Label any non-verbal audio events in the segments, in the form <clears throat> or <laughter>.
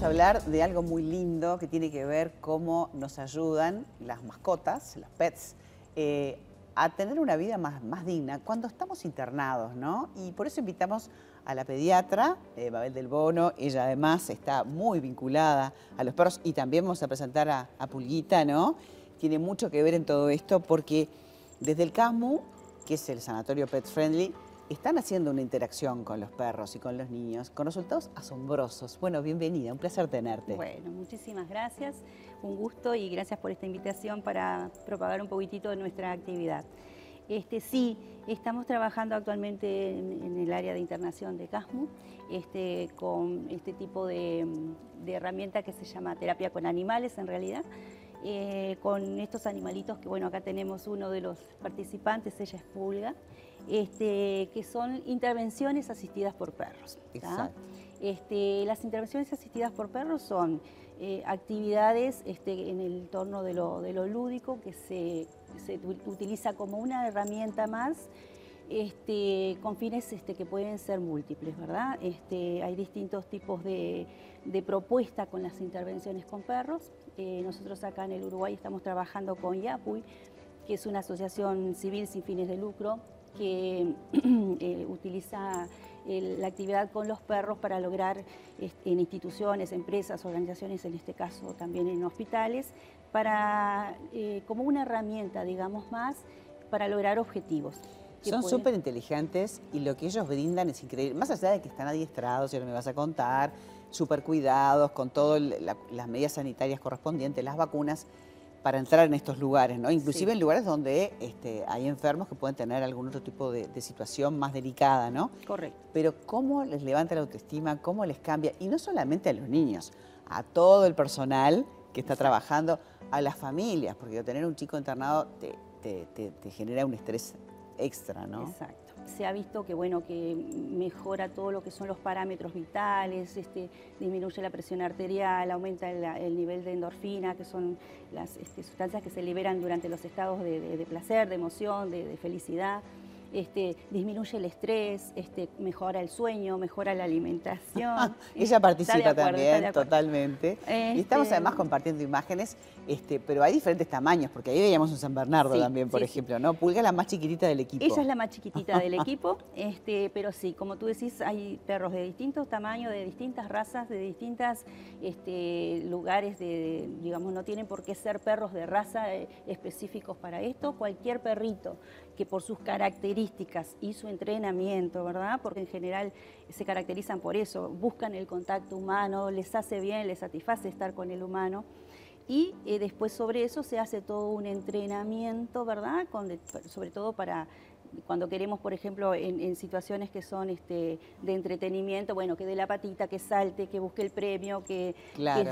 vamos a hablar de algo muy lindo que tiene que ver cómo nos ayudan las mascotas, las pets, eh, a tener una vida más, digna cuando estamos internados, ¿no? Y por eso invitamos a la pediatra, eh, Babel del Bono, ella además está muy vinculada a los perros y también vamos a presentar a, a Pulguita, ¿no? Tiene mucho que ver en todo esto porque desde el CASMU, que es el Sanatorio Pet Friendly, están haciendo una interacción con los perros y con los niños con resultados asombrosos. Bueno, bienvenida, un placer tenerte. Bueno, muchísimas gracias, un gusto y gracias por esta invitación para propagar un poquitito de nuestra actividad. Este, sí, estamos trabajando actualmente en, el área de internación de CASMU este, con este tipo de, de herramienta que se llama terapia con animales en realidad. Eh, con estos animalitos que, bueno, acá tenemos uno de los participantes, ella es Pulga, este, que son intervenciones asistidas por perros. Este, las intervenciones asistidas por perros son eh, actividades este, en el torno de lo, de lo lúdico que se, se, utiliza como una herramienta más este, con fines este, que pueden ser múltiples, ¿verdad? Este, hay distintos tipos de, de propuesta con las intervenciones con perros. Eh, nosotros acá en el Uruguay estamos trabajando con YAPUI, que es una asociación civil sin fines de lucro que <clears throat> eh, utiliza la actividad con los perros para lograr en instituciones, empresas, organizaciones, en este caso también en hospitales, para, eh, como una herramienta, digamos más, para lograr objetivos. Son súper inteligentes y lo que ellos brindan es increíble. Más allá de que están adiestrados, ya me vas a contar, súper cuidados, con todas las medidas sanitarias correspondientes, las vacunas, para entrar en estos lugares, ¿no? Inclusive en lugares donde este, hay enfermos que pueden tener algún otro tipo de, situación más delicada, ¿no? Correcto. Pero cómo les levanta la autoestima, cómo les cambia, y no solamente a los niños, a todo el personal que está trabajando, a las familias, porque tener un chico internado te, te genera un estrés extra, ¿no? Exacto se ha visto que, bueno, que mejora todo lo que son los parámetros vitales, este, disminuye la presión arterial, aumenta el, nivel de endorfina, que son las este, sustancias que se liberan durante los estados de, placer, de emoción, de felicidad. Este, disminuye el estrés, este, mejora el sueño, mejora la alimentación. <laughs> Ella participa también, totalmente. y estamos este, además compartiendo imágenes, este, pero hay diferentes tamaños, porque ahí veíamos un San Bernardo también, por ejemplo, ¿no? Pulga es la más chiquitita del equipo. Ella es la más chiquitita del <laughs> equipo, este, pero sí, como tú decís, hay perros de distintos tamaños, de distintas razas, de distintos este, lugares, de, digamos, no tienen por qué ser perros de raza eh, específicos para esto. Cualquier perrito que por sus características y su entrenamiento, ¿verdad? Porque en general se caracterizan por eso, buscan el contacto humano, les hace bien, les satisface estar con el humano. Y eh, después sobre eso se hace todo un entrenamiento, ¿verdad? sobre todo para cuando queremos, por ejemplo, en, situaciones que son este, de entretenimiento, bueno, que dé la patita, que salte, que busque el premio, que,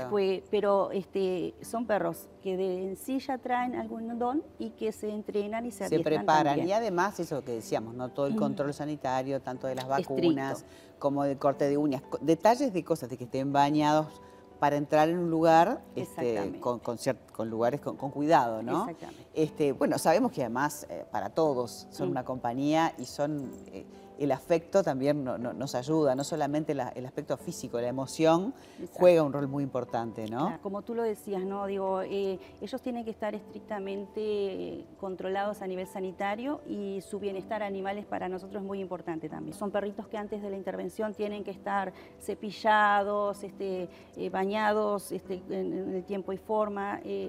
fue, pero este, son perros que de en sí ya traen algún don y que se entrenan y se Se preparan. y además eso que decíamos, ¿no? Todo el control sanitario, tanto de las vacunas como del corte de uñas, detalles de cosas, de que estén bañados para entrar en un lugar este, con, con, lugares con, cuidado, ¿no? Exactamente. Este, bueno, sabemos que además eh, para todos son una compañía y son eh, el afecto también nos ayuda, no solamente el aspecto físico, la emoción juega un rol muy importante, ¿no? como tú lo decías, ¿no? Digo, eh, ellos tienen que estar estrictamente controlados a nivel sanitario y su bienestar animal es para nosotros muy importante también. Son perritos que antes de la intervención tienen que estar cepillados, este, bañados este, en, el tiempo y forma. Eh,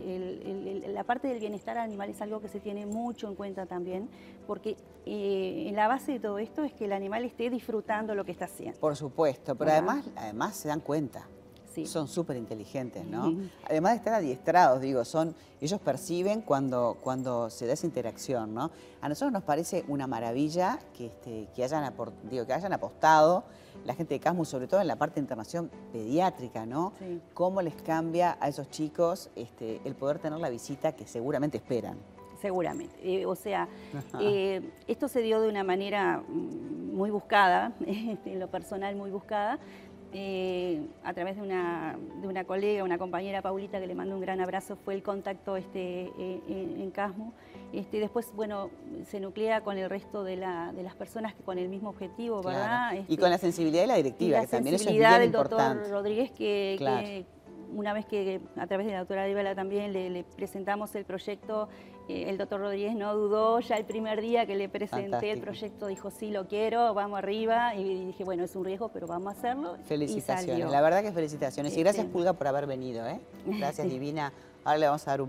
la parte del bienestar animal es algo que se tiene mucho en cuenta también, porque en la base de todo esto es que el animal esté disfrutando lo que está haciendo. Por supuesto, pero además, además se dan cuenta. Son súper inteligentes, ¿no? Además de estar adiestrados, digo, son, ellos perciben cuando, cuando se da esa interacción, ¿no? A nosotros nos parece una maravilla que, este, que, hayan, digo, que hayan apostado la gente de Casmus, sobre todo en la parte de internación pediátrica, ¿no? Cómo les cambia a esos chicos este, el poder tener la visita que seguramente esperan seguramente. Eh, o sea, <laughs> eh, esto se dio de una manera muy buscada, <laughs> este, en lo personal muy buscada, eh, a través de una, de una colega, una compañera Paulita, que le mando un gran abrazo, fue el contacto este, eh, en, en Casmo. Este, después, bueno, se nuclea con el resto de, la, de las personas que con el mismo objetivo, Claro. ¿verdad? Y Este, con la sensibilidad de la y directiva, la que también eso es sensibilidad bien del doctor importante. Rodríguez, que, Claro. que una vez que a través de la doctora Díbala también le, le presentamos el proyecto, eh, el doctor Rodríguez no dudó, ya el primer día que le presenté el proyecto dijo, sí, lo quiero, vamos arriba, y dije, bueno, es un riesgo, pero vamos a hacerlo. Felicitaciones, la verdad que felicitaciones. Y gracias Pulga por haber venido, ¿eh? Gracias <laughs> Divina. Ahora le vamos a dar un